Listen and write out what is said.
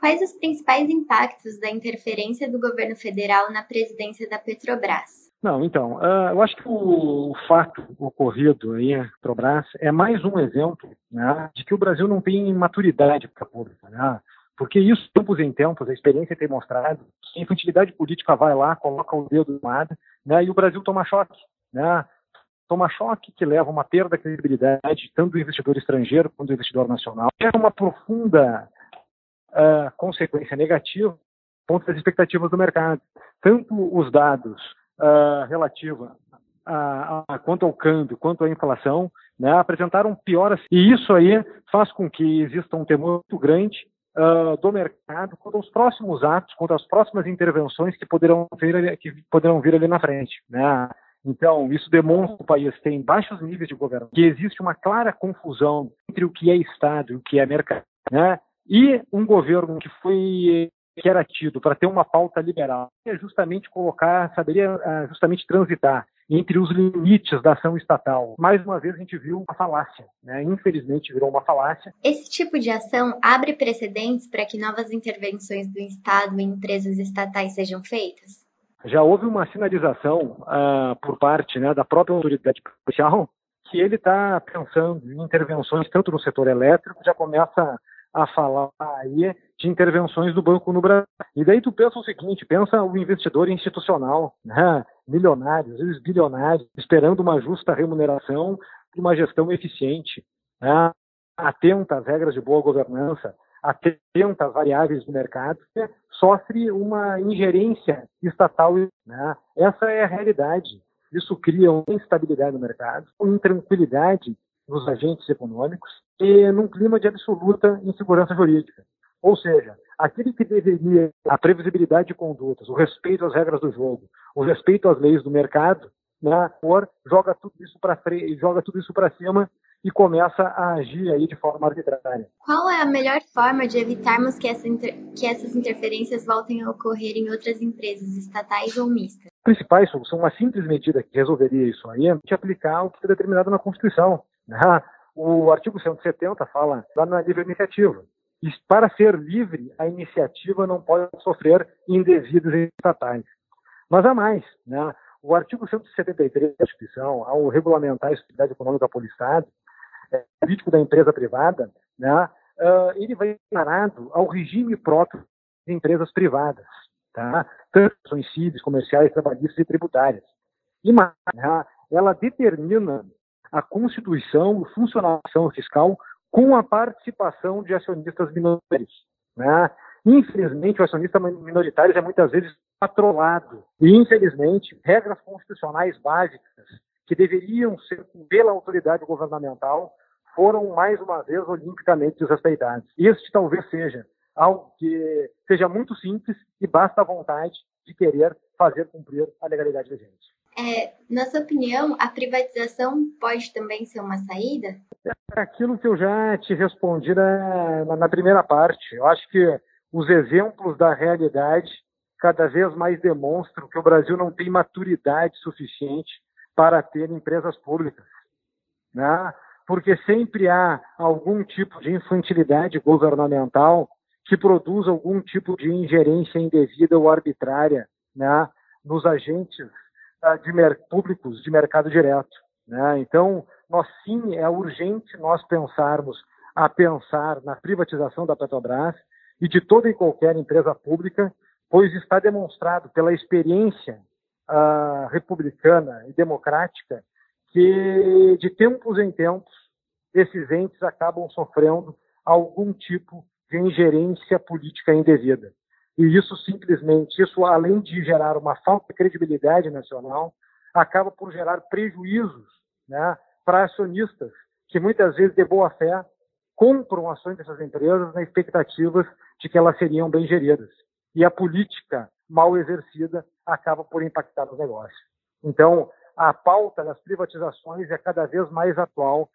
Quais os principais impactos da interferência do governo federal na presidência da Petrobras? Não, então, uh, eu acho que o, o, fato ocorrido aí Petrobras é mais um exemplo né, de que o Brasil não tem maturidade para pública. Né? Porque isso, tempos em tempos, a experiência tem mostrado que a infantilidade política vai lá, coloca o dedo no lado, né, e o Brasil toma choque. Né? Toma choque que leva a uma perda de credibilidade, tanto do investidor estrangeiro quanto do investidor nacional. É uma profunda consequência negativa ponto das expectativas do mercado. Tanto os dados uh, relativa a, a, quanto ao câmbio, quanto à inflação, né, apresentaram pioras. E isso aí faz com que exista um temor muito grande uh, do mercado quanto aos próximos atos, quanto às próximas intervenções que poderão vir, que poderão vir ali na frente. Né? Então, isso demonstra que o país tem baixos níveis de governo, que existe uma clara confusão entre o que é Estado e o que é mercado. Né? E um governo que foi que era tido para ter uma pauta liberal é justamente colocar, saberia ah, justamente transitar entre os limites da ação estatal. Mais uma vez a gente viu uma falácia, né? infelizmente virou uma falácia. Esse tipo de ação abre precedentes para que novas intervenções do Estado em empresas estatais sejam feitas? Já houve uma sinalização uh, por parte né, da própria autoridade policial que ele está pensando em intervenções tanto no setor elétrico, já começa a falar aí de intervenções do banco no Brasil. E daí tu pensa o seguinte, pensa o investidor institucional, né? milionários, vezes bilionários, esperando uma justa remuneração uma gestão eficiente, né? atenta às regras de boa governança, atenta às variáveis do mercado, sofre uma ingerência estatal. Né? Essa é a realidade. Isso cria uma instabilidade no mercado, uma intranquilidade nos agentes econômicos e num clima de absoluta insegurança jurídica. Ou seja, aquele que deveria a previsibilidade de condutas, o respeito às regras do jogo, o respeito às leis do mercado, né, por, joga tudo isso para joga tudo isso para cima e começa a agir aí de forma arbitrária. Qual é a melhor forma de evitarmos que, essa que essas interferências voltem a ocorrer em outras empresas estatais ou mistas? A principais solução, uma simples medida que resolveria isso aí é aplicar o que está determinado na Constituição. Né? O artigo 170 fala lá na livre iniciativa. E para ser livre, a iniciativa não pode sofrer indevidos estatais. Mas há mais, né? O artigo 173 da Constituição, ao regulamentar a atividade econômica pelo Estado, é, político da empresa privada, né, uh, ele vai declarado ao regime próprio de empresas privadas, tá? tanto ações cíveis, comerciais, trabalhistas e tributárias. E mais, né, ela determina a constituição funcionação fiscal com a participação de acionistas minoritários. Né? Infelizmente, o acionista minoritário é muitas vezes patrolado. E, infelizmente, regras constitucionais básicas que deveriam ser pela autoridade governamental foram, mais uma vez, olimpicamente desrespeitadas. Este talvez seja algo que seja muito simples e basta a vontade de querer fazer cumprir a legalidade da gente. É, na sua opinião, a privatização pode também ser uma saída? Aquilo que eu já te respondi na, na primeira parte. Eu acho que os exemplos da realidade cada vez mais demonstram que o Brasil não tem maturidade suficiente para ter empresas públicas. Né? Porque sempre há algum tipo de infantilidade governamental que produz algum tipo de ingerência indevida ou arbitrária né, nos agentes de públicos de mercado direto. Né? Então, nós sim é urgente nós pensarmos a pensar na privatização da Petrobras e de toda e qualquer empresa pública, pois está demonstrado pela experiência uh, republicana e democrática que de tempos em tempos esses entes acabam sofrendo algum tipo de ingerência política indevida. E isso simplesmente, isso além de gerar uma falta de credibilidade nacional, acaba por gerar prejuízos né, para acionistas que muitas vezes de boa fé compram ações dessas empresas na expectativas de que elas seriam bem geridas. E a política mal exercida acaba por impactar os negócios. Então, a pauta das privatizações é cada vez mais atual.